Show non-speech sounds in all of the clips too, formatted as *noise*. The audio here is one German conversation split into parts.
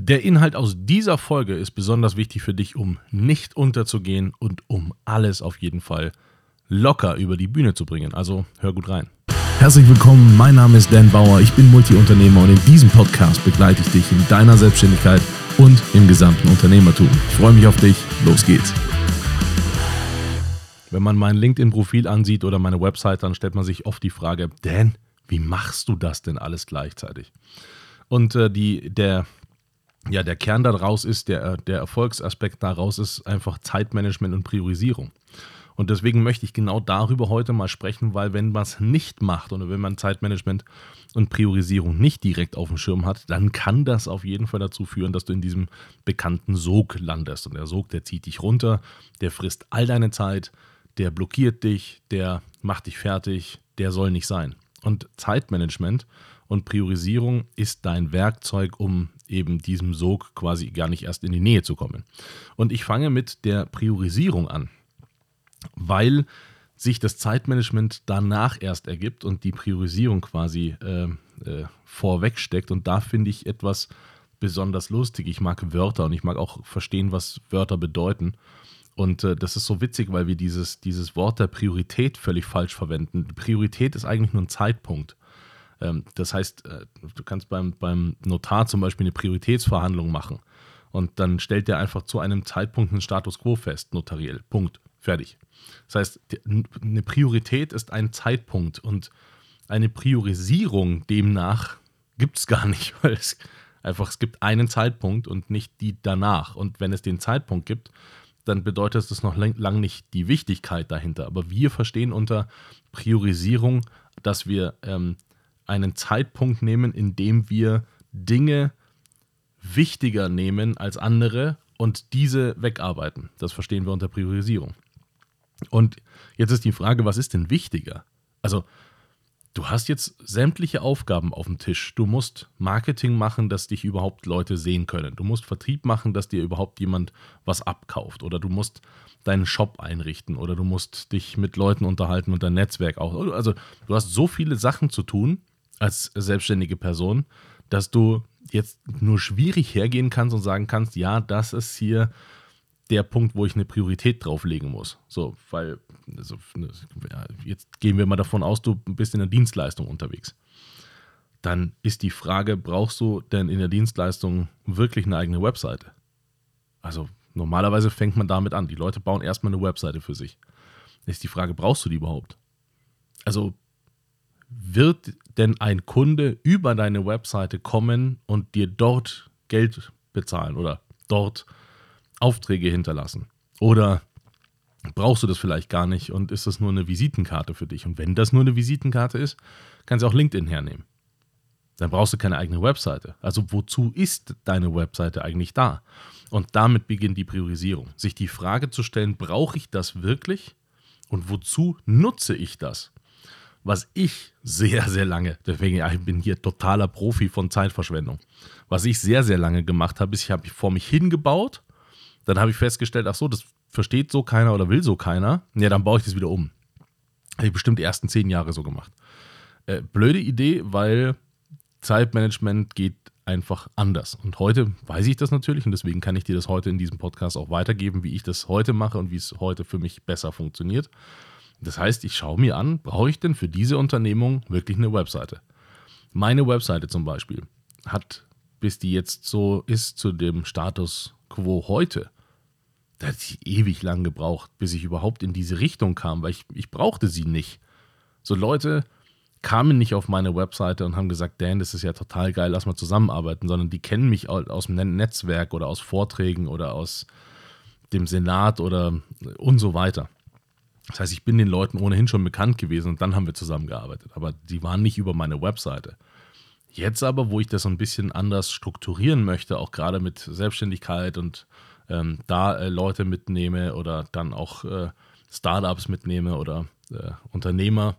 Der Inhalt aus dieser Folge ist besonders wichtig für dich, um nicht unterzugehen und um alles auf jeden Fall locker über die Bühne zu bringen. Also hör gut rein. Herzlich willkommen, mein Name ist Dan Bauer, ich bin Multiunternehmer und in diesem Podcast begleite ich dich in deiner Selbstständigkeit und im gesamten Unternehmertum. Ich freue mich auf dich, los geht's. Wenn man mein LinkedIn-Profil ansieht oder meine Website, dann stellt man sich oft die Frage, Dan, wie machst du das denn alles gleichzeitig? Und äh, die, der, ja, der Kern daraus ist, der, der Erfolgsaspekt daraus ist einfach Zeitmanagement und Priorisierung. Und deswegen möchte ich genau darüber heute mal sprechen, weil wenn man es nicht macht und wenn man Zeitmanagement und Priorisierung nicht direkt auf dem Schirm hat, dann kann das auf jeden Fall dazu führen, dass du in diesem bekannten Sog landest. Und der Sog, der zieht dich runter, der frisst all deine Zeit, der blockiert dich, der macht dich fertig, der soll nicht sein. Und Zeitmanagement und Priorisierung ist dein Werkzeug, um eben diesem Sog quasi gar nicht erst in die Nähe zu kommen. Und ich fange mit der Priorisierung an, weil sich das Zeitmanagement danach erst ergibt und die Priorisierung quasi äh, äh, vorweg steckt. Und da finde ich etwas besonders lustig. Ich mag Wörter und ich mag auch verstehen, was Wörter bedeuten. Und äh, das ist so witzig, weil wir dieses, dieses Wort der Priorität völlig falsch verwenden. Priorität ist eigentlich nur ein Zeitpunkt. Ähm, das heißt, äh, du kannst beim, beim Notar zum Beispiel eine Prioritätsverhandlung machen und dann stellt der einfach zu einem Zeitpunkt einen Status quo fest, notariell. Punkt. Fertig. Das heißt, eine Priorität ist ein Zeitpunkt und eine Priorisierung demnach gibt es gar nicht, *laughs* weil es einfach, es gibt einen Zeitpunkt und nicht die danach. Und wenn es den Zeitpunkt gibt, dann bedeutet das noch lang nicht die Wichtigkeit dahinter. Aber wir verstehen unter Priorisierung, dass wir ähm, einen Zeitpunkt nehmen, in dem wir Dinge wichtiger nehmen als andere und diese wegarbeiten. Das verstehen wir unter Priorisierung. Und jetzt ist die Frage, was ist denn wichtiger? Also, du hast jetzt sämtliche Aufgaben auf dem Tisch. Du musst Marketing machen, dass dich überhaupt Leute sehen können. Du musst Vertrieb machen, dass dir überhaupt jemand was abkauft. Oder du musst deinen Shop einrichten. Oder du musst dich mit Leuten unterhalten und dein Netzwerk auch. Also, du hast so viele Sachen zu tun als selbstständige Person, dass du jetzt nur schwierig hergehen kannst und sagen kannst, ja, das ist hier der Punkt, wo ich eine Priorität drauflegen muss. So, weil, also, ja, jetzt gehen wir mal davon aus, du bist in der Dienstleistung unterwegs. Dann ist die Frage, brauchst du denn in der Dienstleistung wirklich eine eigene Webseite? Also normalerweise fängt man damit an. Die Leute bauen erstmal eine Webseite für sich. Dann ist die Frage, brauchst du die überhaupt? Also wird denn ein Kunde über deine Webseite kommen und dir dort Geld bezahlen oder dort Aufträge hinterlassen? Oder brauchst du das vielleicht gar nicht und ist das nur eine Visitenkarte für dich? Und wenn das nur eine Visitenkarte ist, kannst du auch LinkedIn hernehmen. Dann brauchst du keine eigene Webseite. Also wozu ist deine Webseite eigentlich da? Und damit beginnt die Priorisierung. Sich die Frage zu stellen, brauche ich das wirklich? Und wozu nutze ich das? Was ich sehr, sehr lange, deswegen ja, ich bin hier totaler Profi von Zeitverschwendung, was ich sehr, sehr lange gemacht habe, ist, ich habe vor mich hingebaut, dann habe ich festgestellt, ach so, das versteht so keiner oder will so keiner, ja, dann baue ich das wieder um. Habe ich bestimmt die ersten zehn Jahre so gemacht. Äh, blöde Idee, weil Zeitmanagement geht einfach anders. Und heute weiß ich das natürlich und deswegen kann ich dir das heute in diesem Podcast auch weitergeben, wie ich das heute mache und wie es heute für mich besser funktioniert. Das heißt, ich schaue mir an, brauche ich denn für diese Unternehmung wirklich eine Webseite? Meine Webseite zum Beispiel hat, bis die jetzt so ist zu dem Status quo heute, da hat sie ewig lang gebraucht, bis ich überhaupt in diese Richtung kam, weil ich, ich brauchte sie nicht. So Leute kamen nicht auf meine Webseite und haben gesagt, Dan, das ist ja total geil, lass mal zusammenarbeiten, sondern die kennen mich aus dem Netzwerk oder aus Vorträgen oder aus dem Senat oder und so weiter. Das heißt, ich bin den Leuten ohnehin schon bekannt gewesen und dann haben wir zusammengearbeitet. Aber die waren nicht über meine Webseite. Jetzt aber, wo ich das so ein bisschen anders strukturieren möchte, auch gerade mit Selbstständigkeit und ähm, da äh, Leute mitnehme oder dann auch äh, Startups mitnehme oder äh, Unternehmer,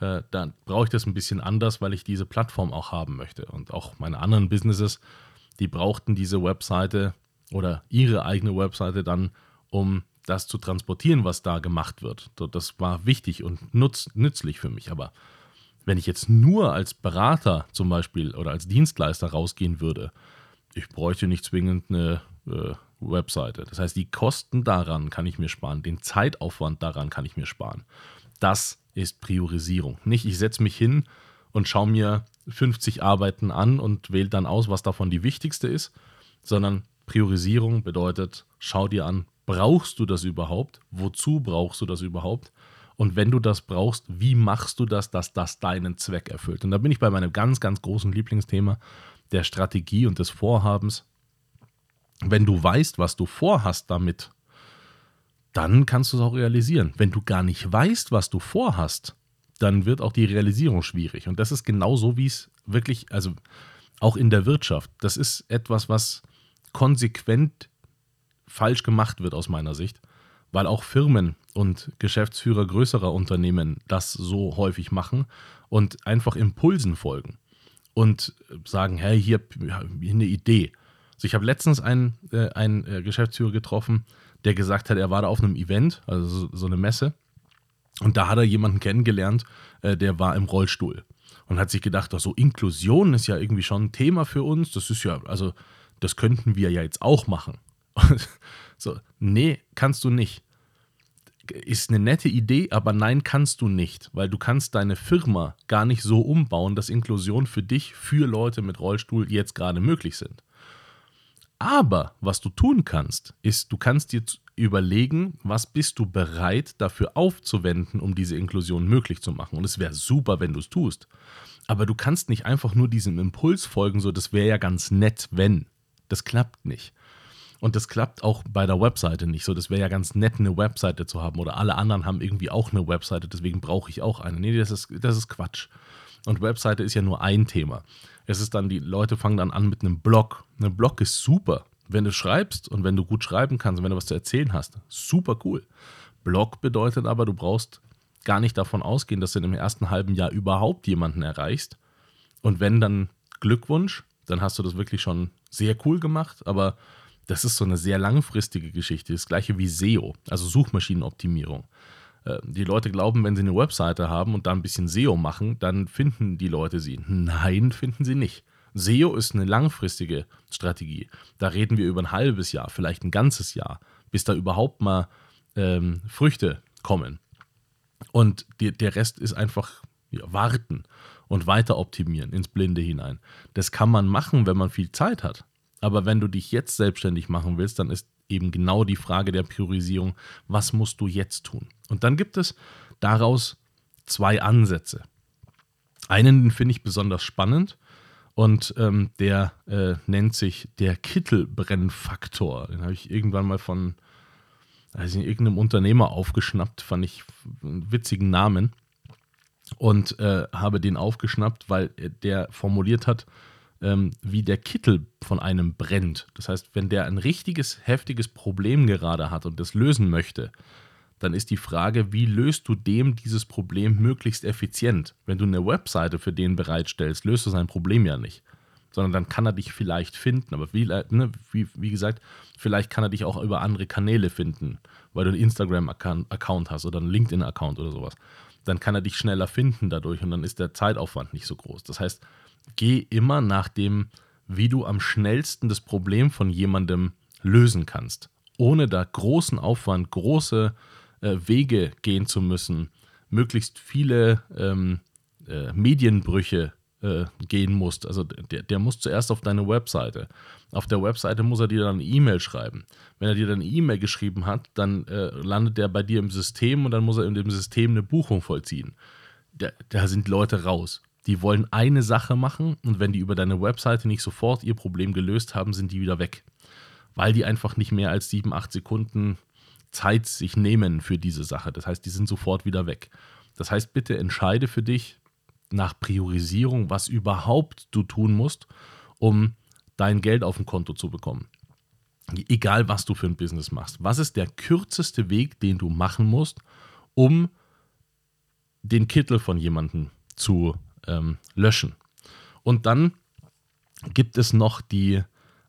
äh, dann brauche ich das ein bisschen anders, weil ich diese Plattform auch haben möchte. Und auch meine anderen Businesses, die brauchten diese Webseite oder ihre eigene Webseite dann, um das zu transportieren, was da gemacht wird. Das war wichtig und nutz, nützlich für mich. Aber wenn ich jetzt nur als Berater zum Beispiel oder als Dienstleister rausgehen würde, ich bräuchte nicht zwingend eine äh, Webseite. Das heißt, die Kosten daran kann ich mir sparen, den Zeitaufwand daran kann ich mir sparen. Das ist Priorisierung. Nicht, ich setze mich hin und schaue mir 50 Arbeiten an und wähle dann aus, was davon die wichtigste ist, sondern Priorisierung bedeutet, schau dir an, brauchst du das überhaupt? Wozu brauchst du das überhaupt? Und wenn du das brauchst, wie machst du das, dass das deinen Zweck erfüllt? Und da bin ich bei meinem ganz, ganz großen Lieblingsthema der Strategie und des Vorhabens. Wenn du weißt, was du vorhast damit, dann kannst du es auch realisieren. Wenn du gar nicht weißt, was du vorhast, dann wird auch die Realisierung schwierig. Und das ist genauso, wie es wirklich, also auch in der Wirtschaft, das ist etwas, was konsequent falsch gemacht wird aus meiner Sicht, weil auch Firmen und Geschäftsführer größerer Unternehmen das so häufig machen und einfach Impulsen folgen und sagen, hey, hier, hier eine Idee. Also ich habe letztens einen, äh, einen äh, Geschäftsführer getroffen, der gesagt hat, er war da auf einem Event, also so, so eine Messe, und da hat er jemanden kennengelernt, äh, der war im Rollstuhl und hat sich gedacht, so Inklusion ist ja irgendwie schon ein Thema für uns. Das ist ja, also das könnten wir ja jetzt auch machen. *laughs* so, nee, kannst du nicht. Ist eine nette Idee, aber nein, kannst du nicht, weil du kannst deine Firma gar nicht so umbauen, dass Inklusion für dich, für Leute mit Rollstuhl jetzt gerade möglich sind. Aber was du tun kannst, ist, du kannst dir überlegen, was bist du bereit dafür aufzuwenden, um diese Inklusion möglich zu machen. Und es wäre super, wenn du es tust. Aber du kannst nicht einfach nur diesem Impuls folgen, so das wäre ja ganz nett, wenn. Das klappt nicht. Und das klappt auch bei der Webseite nicht. So, das wäre ja ganz nett, eine Webseite zu haben. Oder alle anderen haben irgendwie auch eine Webseite, deswegen brauche ich auch eine. Nee, das ist, das ist Quatsch. Und Webseite ist ja nur ein Thema. Es ist dann, die Leute fangen dann an mit einem Blog. Ein Blog ist super. Wenn du schreibst und wenn du gut schreiben kannst und wenn du was zu erzählen hast, super cool. Blog bedeutet aber, du brauchst gar nicht davon ausgehen, dass du im ersten halben Jahr überhaupt jemanden erreichst. Und wenn dann Glückwunsch, dann hast du das wirklich schon sehr cool gemacht, aber das ist so eine sehr langfristige Geschichte. Das gleiche wie SEO, also Suchmaschinenoptimierung. Äh, die Leute glauben, wenn sie eine Webseite haben und da ein bisschen SEO machen, dann finden die Leute sie. Nein, finden sie nicht. SEO ist eine langfristige Strategie. Da reden wir über ein halbes Jahr, vielleicht ein ganzes Jahr, bis da überhaupt mal ähm, Früchte kommen. Und die, der Rest ist einfach ja, warten und weiter optimieren ins Blinde hinein. Das kann man machen, wenn man viel Zeit hat. Aber wenn du dich jetzt selbstständig machen willst, dann ist eben genau die Frage der Priorisierung, was musst du jetzt tun? Und dann gibt es daraus zwei Ansätze. Einen finde ich besonders spannend und ähm, der äh, nennt sich der Kittelbrennfaktor. Den habe ich irgendwann mal von also irgendeinem Unternehmer aufgeschnappt, fand ich einen witzigen Namen. Und äh, habe den aufgeschnappt, weil der formuliert hat, ähm, wie der Kittel von einem brennt. Das heißt, wenn der ein richtiges, heftiges Problem gerade hat und das lösen möchte, dann ist die Frage, wie löst du dem dieses Problem möglichst effizient? Wenn du eine Webseite für den bereitstellst, löst du sein Problem ja nicht. Sondern dann kann er dich vielleicht finden. Aber wie, ne, wie, wie gesagt, vielleicht kann er dich auch über andere Kanäle finden, weil du einen Instagram-Account hast oder einen LinkedIn-Account oder sowas. Dann kann er dich schneller finden dadurch und dann ist der Zeitaufwand nicht so groß. Das heißt, geh immer nach dem, wie du am schnellsten das Problem von jemandem lösen kannst, ohne da großen Aufwand, große äh, Wege gehen zu müssen, möglichst viele ähm, äh, Medienbrüche äh, gehen musst. Also der, der muss zuerst auf deine Webseite. Auf der Webseite muss er dir dann eine E-Mail schreiben. Wenn er dir dann eine E-Mail geschrieben hat, dann äh, landet der bei dir im System und dann muss er in dem System eine Buchung vollziehen. Da, da sind Leute raus. Die wollen eine Sache machen und wenn die über deine Webseite nicht sofort ihr Problem gelöst haben, sind die wieder weg. Weil die einfach nicht mehr als sieben, acht Sekunden Zeit sich nehmen für diese Sache. Das heißt, die sind sofort wieder weg. Das heißt, bitte entscheide für dich nach Priorisierung, was überhaupt du tun musst, um dein Geld auf dem Konto zu bekommen. Egal, was du für ein Business machst. Was ist der kürzeste Weg, den du machen musst, um den Kittel von jemandem zu ähm, löschen? Und dann gibt es noch die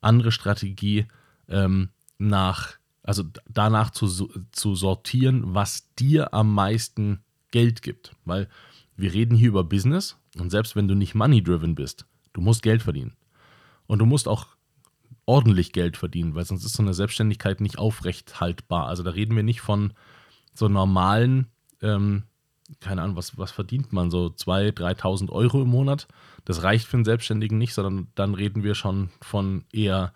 andere Strategie ähm, nach also danach zu, zu sortieren, was dir am meisten Geld gibt. Weil wir reden hier über Business und selbst wenn du nicht money-driven bist, du musst Geld verdienen. Und du musst auch ordentlich Geld verdienen, weil sonst ist so eine Selbstständigkeit nicht aufrecht haltbar. Also da reden wir nicht von so normalen, ähm, keine Ahnung, was, was verdient man, so 2.000, 3.000 Euro im Monat. Das reicht für einen Selbstständigen nicht, sondern dann reden wir schon von eher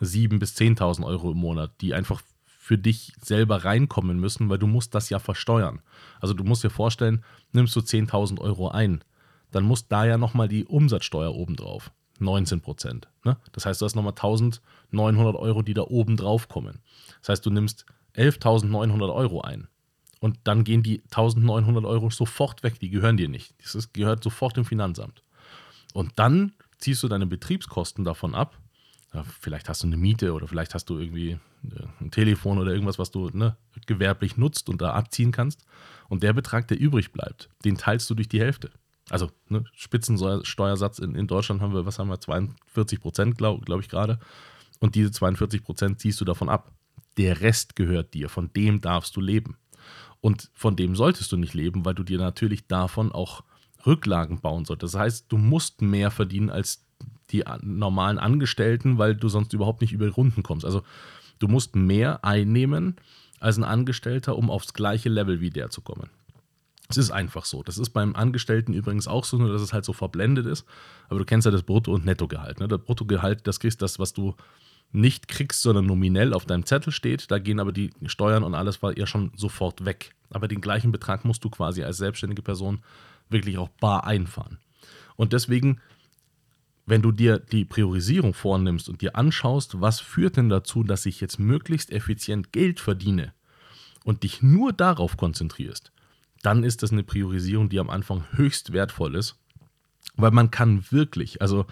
7.000 bis 10.000 Euro im Monat, die einfach für dich selber reinkommen müssen, weil du musst das ja versteuern. Also du musst dir vorstellen, nimmst du 10.000 Euro ein, dann muss da ja nochmal die Umsatzsteuer obendrauf. 19 Prozent. Ne? Das heißt, du hast nochmal 1900 Euro, die da oben drauf kommen. Das heißt, du nimmst 11.900 Euro ein. Und dann gehen die 1900 Euro sofort weg, die gehören dir nicht. Das ist, gehört sofort im Finanzamt. Und dann ziehst du deine Betriebskosten davon ab. Ja, vielleicht hast du eine Miete oder vielleicht hast du irgendwie äh, ein Telefon oder irgendwas, was du ne, gewerblich nutzt und da abziehen kannst. Und der Betrag, der übrig bleibt, den teilst du durch die Hälfte. Also ne, Spitzensteuersatz in, in Deutschland haben wir, was haben wir, 42 Prozent, glaube glaub ich gerade. Und diese 42 Prozent ziehst du davon ab. Der Rest gehört dir, von dem darfst du leben. Und von dem solltest du nicht leben, weil du dir natürlich davon auch Rücklagen bauen solltest. Das heißt, du musst mehr verdienen als die normalen Angestellten, weil du sonst überhaupt nicht über Runden kommst. Also du musst mehr einnehmen als ein Angestellter, um aufs gleiche Level wie der zu kommen. Es ist einfach so. Das ist beim Angestellten übrigens auch so, nur dass es halt so verblendet ist. Aber du kennst ja das Brutto- und Nettogehalt. Ne? Das Bruttogehalt, das kriegst das, was du nicht kriegst, sondern nominell auf deinem Zettel steht. Da gehen aber die Steuern und alles war ja schon sofort weg. Aber den gleichen Betrag musst du quasi als selbstständige Person wirklich auch bar einfahren. Und deswegen, wenn du dir die Priorisierung vornimmst und dir anschaust, was führt denn dazu, dass ich jetzt möglichst effizient Geld verdiene und dich nur darauf konzentrierst, dann ist das eine Priorisierung, die am Anfang höchst wertvoll ist, weil man kann wirklich, also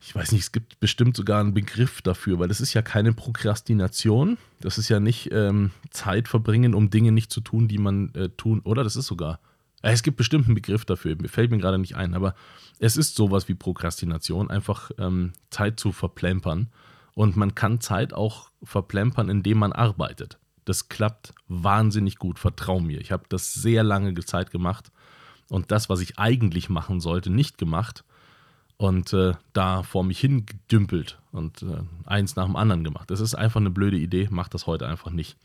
ich weiß nicht, es gibt bestimmt sogar einen Begriff dafür, weil das ist ja keine Prokrastination, das ist ja nicht ähm, Zeit verbringen, um Dinge nicht zu tun, die man äh, tun, oder? Das ist sogar, äh, es gibt bestimmt einen Begriff dafür, fällt mir gerade nicht ein, aber es ist sowas wie Prokrastination, einfach ähm, Zeit zu verplempern. Und man kann Zeit auch verplempern, indem man arbeitet. Das klappt wahnsinnig gut, vertrau mir. Ich habe das sehr lange Zeit gemacht und das, was ich eigentlich machen sollte, nicht gemacht und äh, da vor mich hingedümpelt und äh, eins nach dem anderen gemacht. Das ist einfach eine blöde Idee, mach das heute einfach nicht.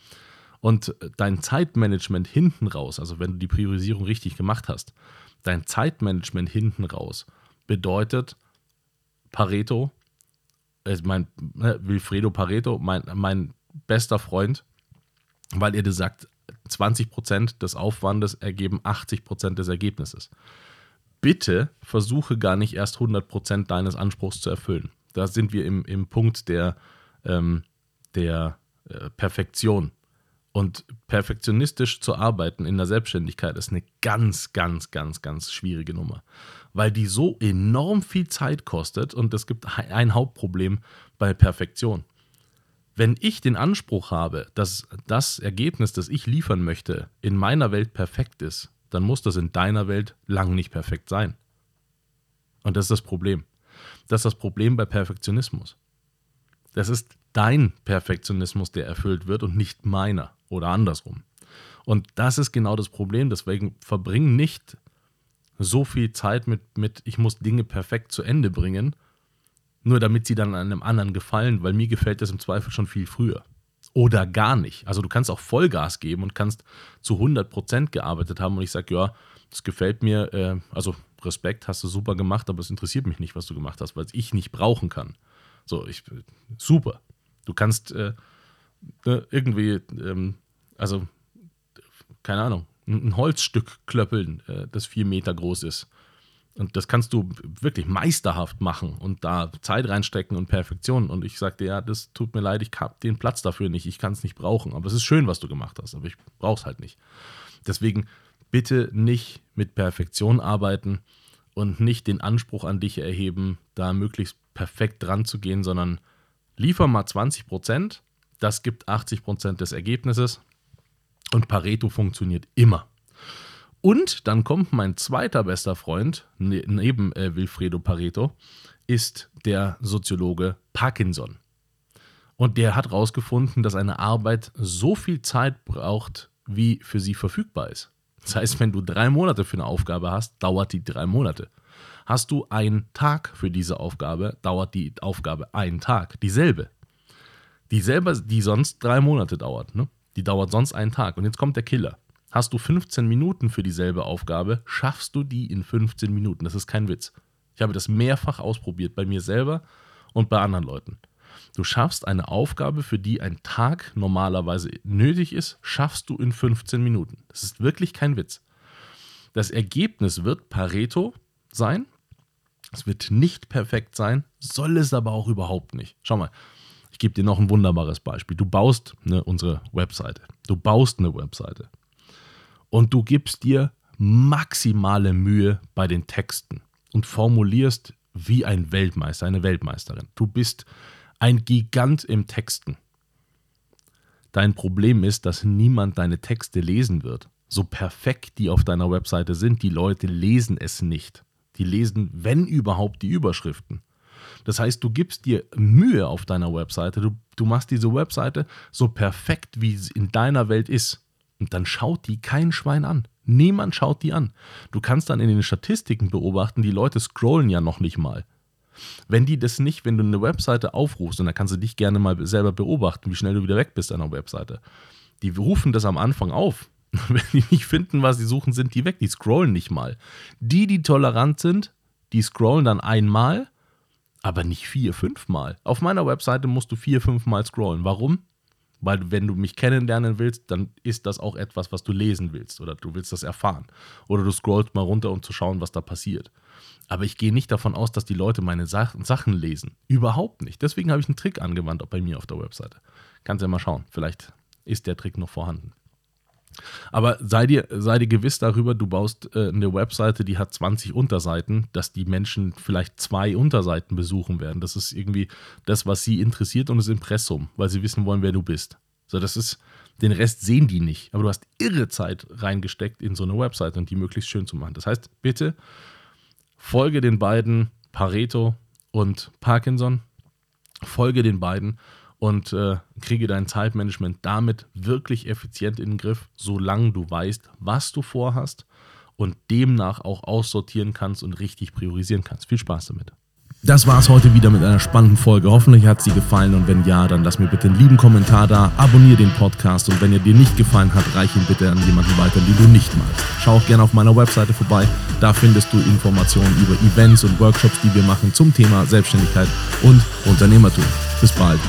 Und äh, dein Zeitmanagement hinten raus, also wenn du die Priorisierung richtig gemacht hast, dein Zeitmanagement hinten raus bedeutet Pareto, äh, mein äh, Wilfredo Pareto, mein, mein bester Freund, weil er dir sagt, 20% des Aufwandes ergeben 80% des Ergebnisses. Bitte versuche gar nicht erst 100% deines Anspruchs zu erfüllen. Da sind wir im, im Punkt der, ähm, der äh, Perfektion. Und perfektionistisch zu arbeiten in der Selbstständigkeit ist eine ganz, ganz, ganz, ganz schwierige Nummer, weil die so enorm viel Zeit kostet und es gibt ein Hauptproblem bei Perfektion wenn ich den Anspruch habe, dass das Ergebnis, das ich liefern möchte, in meiner Welt perfekt ist, dann muss das in deiner Welt lang nicht perfekt sein. Und das ist das Problem. Das ist das Problem bei Perfektionismus. Das ist dein Perfektionismus, der erfüllt wird und nicht meiner oder andersrum. Und das ist genau das Problem. Deswegen verbring nicht so viel Zeit mit, mit ich muss Dinge perfekt zu Ende bringen, nur damit sie dann einem anderen gefallen, weil mir gefällt das im Zweifel schon viel früher. Oder gar nicht. Also du kannst auch Vollgas geben und kannst zu 100% gearbeitet haben und ich sage, ja, das gefällt mir, äh, also Respekt, hast du super gemacht, aber es interessiert mich nicht, was du gemacht hast, weil ich nicht brauchen kann. So, ich, super. Du kannst äh, ne, irgendwie, ähm, also, keine Ahnung, ein Holzstück klöppeln, äh, das vier Meter groß ist. Und das kannst du wirklich meisterhaft machen und da Zeit reinstecken und Perfektion. Und ich sagte, ja, das tut mir leid, ich habe den Platz dafür nicht, ich kann es nicht brauchen. Aber es ist schön, was du gemacht hast, aber ich brauche es halt nicht. Deswegen bitte nicht mit Perfektion arbeiten und nicht den Anspruch an dich erheben, da möglichst perfekt dran zu gehen, sondern liefer mal 20 Prozent, das gibt 80 Prozent des Ergebnisses und Pareto funktioniert immer. Und dann kommt mein zweiter bester Freund, ne, neben äh, Wilfredo Pareto, ist der Soziologe Parkinson. Und der hat herausgefunden, dass eine Arbeit so viel Zeit braucht, wie für sie verfügbar ist. Das heißt, wenn du drei Monate für eine Aufgabe hast, dauert die drei Monate. Hast du einen Tag für diese Aufgabe, dauert die Aufgabe einen Tag. Dieselbe. Dieselbe, die sonst drei Monate dauert. Ne? Die dauert sonst einen Tag. Und jetzt kommt der Killer. Hast du 15 Minuten für dieselbe Aufgabe, schaffst du die in 15 Minuten. Das ist kein Witz. Ich habe das mehrfach ausprobiert, bei mir selber und bei anderen Leuten. Du schaffst eine Aufgabe, für die ein Tag normalerweise nötig ist, schaffst du in 15 Minuten. Das ist wirklich kein Witz. Das Ergebnis wird Pareto sein. Es wird nicht perfekt sein, soll es aber auch überhaupt nicht. Schau mal, ich gebe dir noch ein wunderbares Beispiel. Du baust eine, unsere Webseite. Du baust eine Webseite. Und du gibst dir maximale Mühe bei den Texten und formulierst wie ein Weltmeister, eine Weltmeisterin. Du bist ein Gigant im Texten. Dein Problem ist, dass niemand deine Texte lesen wird. So perfekt die auf deiner Webseite sind, die Leute lesen es nicht. Die lesen, wenn überhaupt, die Überschriften. Das heißt, du gibst dir Mühe auf deiner Webseite, du, du machst diese Webseite so perfekt, wie sie in deiner Welt ist. Und dann schaut die kein Schwein an. Niemand schaut die an. Du kannst dann in den Statistiken beobachten, die Leute scrollen ja noch nicht mal. Wenn die das nicht, wenn du eine Webseite aufrufst, und dann kannst du dich gerne mal selber beobachten, wie schnell du wieder weg bist an der Webseite. Die rufen das am Anfang auf. *laughs* Wenn die nicht finden, was sie suchen, sind die weg. Die scrollen nicht mal. Die, die tolerant sind, die scrollen dann einmal, aber nicht vier, fünfmal. Auf meiner Webseite musst du vier, fünfmal scrollen. Warum? Weil wenn du mich kennenlernen willst, dann ist das auch etwas, was du lesen willst oder du willst das erfahren. Oder du scrollst mal runter, um zu schauen, was da passiert. Aber ich gehe nicht davon aus, dass die Leute meine Sachen lesen. Überhaupt nicht. Deswegen habe ich einen Trick angewandt, auch bei mir auf der Webseite. Kannst ja mal schauen. Vielleicht ist der Trick noch vorhanden. Aber sei dir, sei dir gewiss darüber, du baust äh, eine Webseite, die hat 20 Unterseiten, dass die Menschen vielleicht zwei Unterseiten besuchen werden. Das ist irgendwie das, was sie interessiert und das Impressum, weil sie wissen wollen, wer du bist. So, das ist, den Rest sehen die nicht. Aber du hast irre Zeit reingesteckt in so eine Webseite und die möglichst schön zu machen. Das heißt, bitte folge den beiden Pareto und Parkinson. Folge den beiden und äh, kriege dein Zeitmanagement damit wirklich effizient in den Griff, solange du weißt, was du vorhast und demnach auch aussortieren kannst und richtig priorisieren kannst. Viel Spaß damit. Das war es heute wieder mit einer spannenden Folge. Hoffentlich hat sie gefallen und wenn ja, dann lass mir bitte einen lieben Kommentar da, abonniere den Podcast und wenn er dir nicht gefallen hat, reich ihn bitte an jemanden weiter, den du nicht magst. Schau auch gerne auf meiner Webseite vorbei, da findest du Informationen über Events und Workshops, die wir machen zum Thema Selbstständigkeit und Unternehmertum. Bis bald.